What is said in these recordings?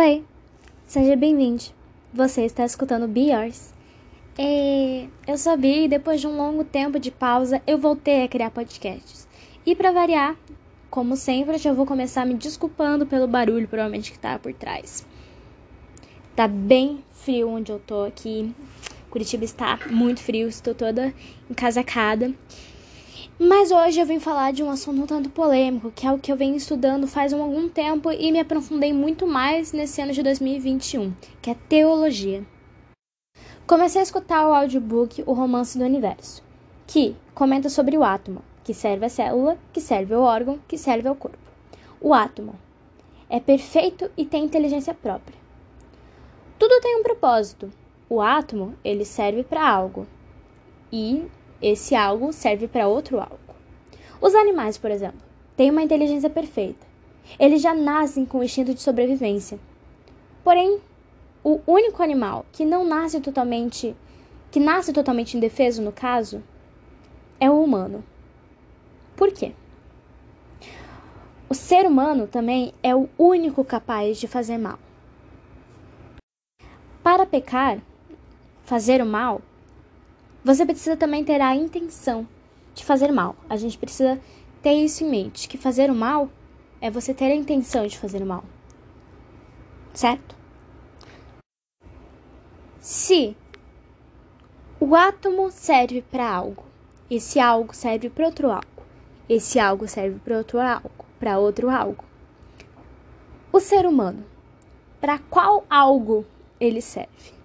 Oi, seja bem-vindo. Você está escutando Be Yours. E eu sabia e depois de um longo tempo de pausa, eu voltei a criar podcasts. E para variar, como sempre, eu já vou começar me desculpando pelo barulho provavelmente que tá por trás. Tá bem frio onde eu tô aqui. Curitiba está muito frio, estou toda encasacada. Mas hoje eu vim falar de um assunto um tanto polêmico, que é o que eu venho estudando faz um algum tempo e me aprofundei muito mais nesse ano de 2021, que é teologia. Comecei a escutar o audiobook O Romance do Universo, que comenta sobre o átomo, que serve à célula, que serve ao órgão, que serve ao corpo. O átomo é perfeito e tem inteligência própria. Tudo tem um propósito. O átomo, ele serve para algo. E esse algo serve para outro algo. Os animais, por exemplo, têm uma inteligência perfeita. Eles já nascem com o instinto de sobrevivência. Porém, o único animal que não nasce totalmente, que nasce totalmente indefeso no caso, é o humano. Por quê? O ser humano também é o único capaz de fazer mal. Para pecar, fazer o mal, você precisa também ter a intenção de fazer mal. A gente precisa ter isso em mente, que fazer o mal é você ter a intenção de fazer o mal. Certo? Se o átomo serve para algo, esse algo serve para outro algo, esse algo serve para outro algo, para outro algo. O ser humano, para qual algo ele serve?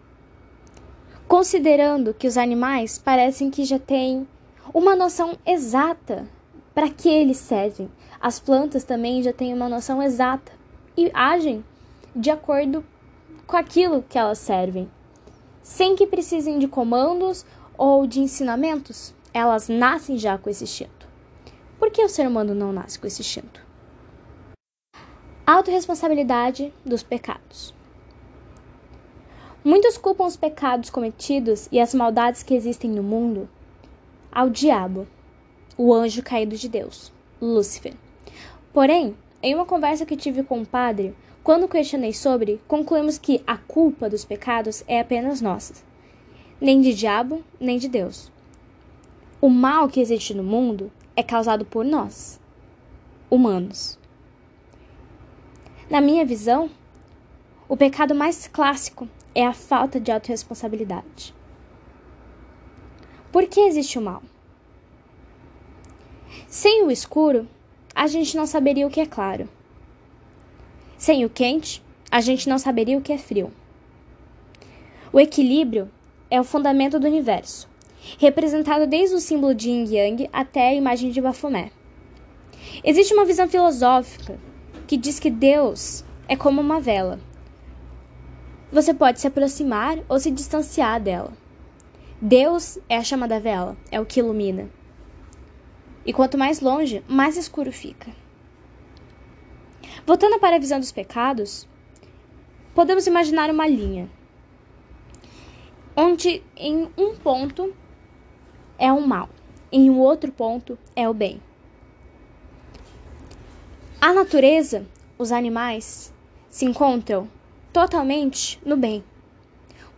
Considerando que os animais parecem que já têm uma noção exata para que eles servem. As plantas também já têm uma noção exata e agem de acordo com aquilo que elas servem, sem que precisem de comandos ou de ensinamentos. Elas nascem já com esse instinto. Por que o ser humano não nasce com esse instinto? Autoresponsabilidade dos pecados. Muitos culpam os pecados cometidos e as maldades que existem no mundo ao diabo, o anjo caído de Deus, Lúcifer. Porém, em uma conversa que tive com o um padre, quando questionei sobre, concluímos que a culpa dos pecados é apenas nossa, nem de diabo, nem de Deus. O mal que existe no mundo é causado por nós, humanos. Na minha visão, o pecado mais clássico é a falta de autorresponsabilidade. Por que existe o mal? Sem o escuro, a gente não saberia o que é claro. Sem o quente, a gente não saberia o que é frio. O equilíbrio é o fundamento do universo, representado desde o símbolo de Yin Yang até a imagem de Baphomet. Existe uma visão filosófica que diz que Deus é como uma vela você pode se aproximar ou se distanciar dela. Deus é a chama da vela, é o que ilumina. E quanto mais longe, mais escuro fica. Voltando para a visão dos pecados, podemos imaginar uma linha, onde em um ponto é o mal, em um outro ponto é o bem. A natureza, os animais, se encontram totalmente no bem.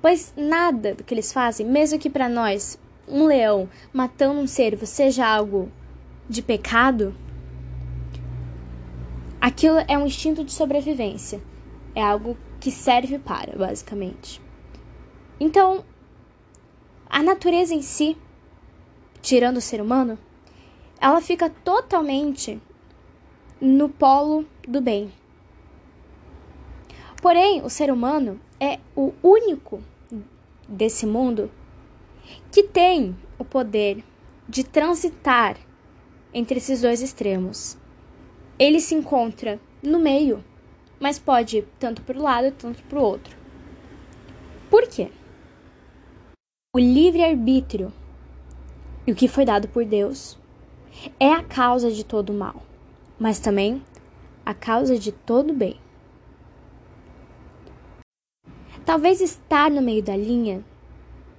Pois nada do que eles fazem, mesmo que para nós um leão matando um cervo seja algo de pecado, aquilo é um instinto de sobrevivência. É algo que serve para, basicamente. Então, a natureza em si, tirando o ser humano, ela fica totalmente no polo do bem. Porém, o ser humano é o único desse mundo que tem o poder de transitar entre esses dois extremos. Ele se encontra no meio, mas pode ir tanto para o lado tanto para o outro. Por quê? O livre-arbítrio e o que foi dado por Deus é a causa de todo o mal, mas também a causa de todo o bem. Talvez estar no meio da linha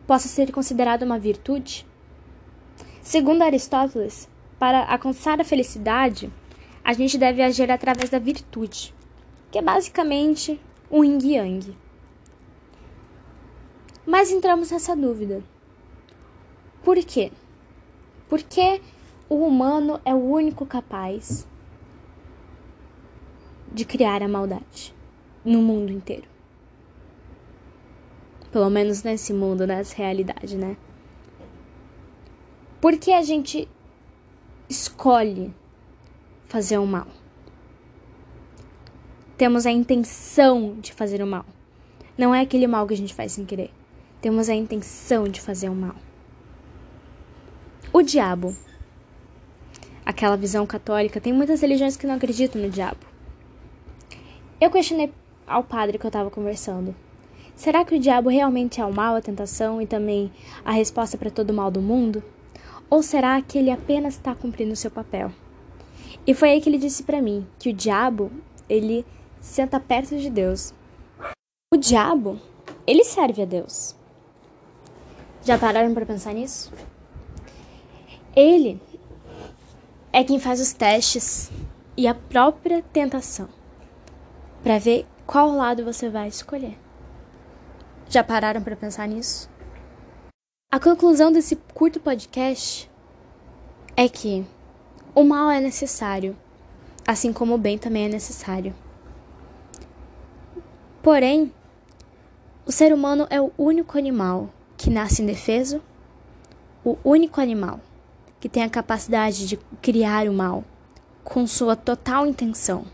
possa ser considerado uma virtude. Segundo Aristóteles, para alcançar a felicidade, a gente deve agir através da virtude, que é basicamente o yin yang. Mas entramos nessa dúvida. Por quê? Porque o humano é o único capaz de criar a maldade no mundo inteiro. Pelo menos nesse mundo, nessa realidade, né? Por que a gente escolhe fazer o mal? Temos a intenção de fazer o mal. Não é aquele mal que a gente faz sem querer. Temos a intenção de fazer o mal. O diabo. Aquela visão católica, tem muitas religiões que não acreditam no diabo. Eu questionei ao padre que eu estava conversando. Será que o diabo realmente é o mal, a tentação e também a resposta para todo o mal do mundo? Ou será que ele apenas está cumprindo o seu papel? E foi aí que ele disse para mim que o diabo, ele senta perto de Deus. O diabo, ele serve a Deus. Já pararam para pensar nisso? Ele é quem faz os testes e a própria tentação para ver qual lado você vai escolher. Já pararam para pensar nisso? A conclusão desse curto podcast é que o mal é necessário, assim como o bem também é necessário. Porém, o ser humano é o único animal que nasce indefeso, o único animal que tem a capacidade de criar o mal com sua total intenção.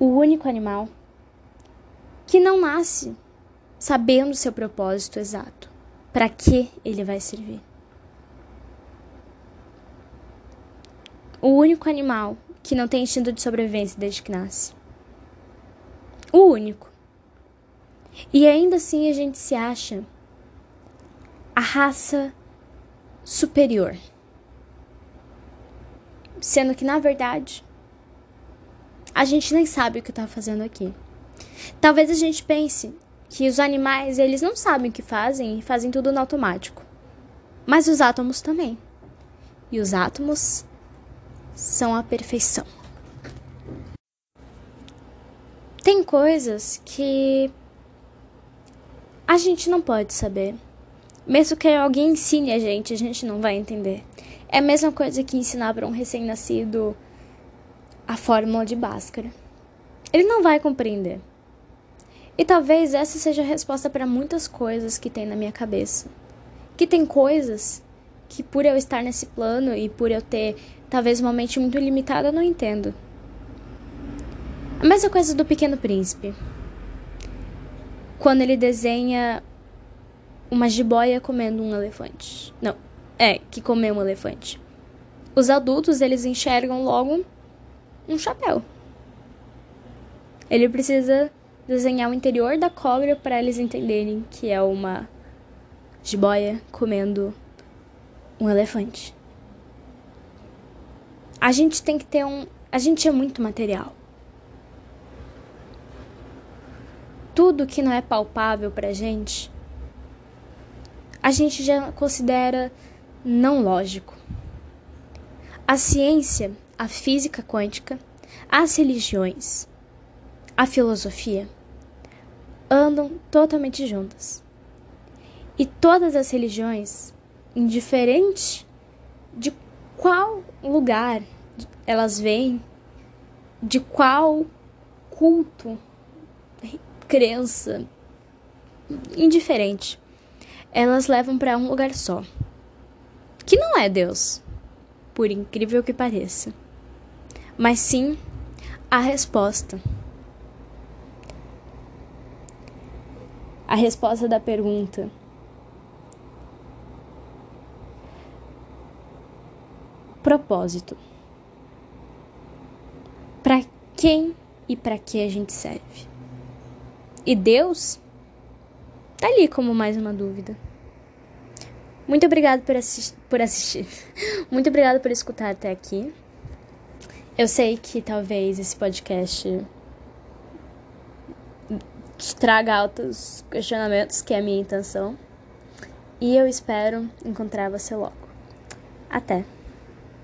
O único animal que não nasce sabendo seu propósito exato, para que ele vai servir. O único animal que não tem instinto de sobrevivência desde que nasce. O único. E ainda assim a gente se acha a raça superior. Sendo que, na verdade, a gente nem sabe o que está fazendo aqui. Talvez a gente pense que os animais, eles não sabem o que fazem e fazem tudo no automático. Mas os átomos também. E os átomos são a perfeição. Tem coisas que a gente não pode saber. Mesmo que alguém ensine a gente, a gente não vai entender. É a mesma coisa que ensinar para um recém-nascido a fórmula de Bhaskara. Ele não vai compreender. E talvez essa seja a resposta para muitas coisas que tem na minha cabeça. Que tem coisas que por eu estar nesse plano e por eu ter talvez uma mente muito limitada, eu não entendo. A mesma coisa do Pequeno Príncipe. Quando ele desenha uma jiboia comendo um elefante. Não, é, que comeu um elefante. Os adultos, eles enxergam logo um chapéu. Ele precisa desenhar o interior da cobra para eles entenderem que é uma jiboia comendo um elefante. A gente tem que ter um. A gente é muito material. tudo que não é palpável para a gente, a gente já considera não lógico. A ciência, a física quântica, as religiões, a filosofia andam totalmente juntas. E todas as religiões, indiferente de qual lugar elas vêm, de qual culto crença, indiferente, elas levam para um lugar só, que não é Deus, por incrível que pareça, mas sim a resposta. A resposta da pergunta. Propósito. Para quem e para que a gente serve? E Deus tá ali como mais uma dúvida. Muito obrigado por, assi por assistir. Muito obrigado por escutar até aqui. Eu sei que talvez esse podcast te traga altos questionamentos, que é a minha intenção. E eu espero encontrar você logo. Até!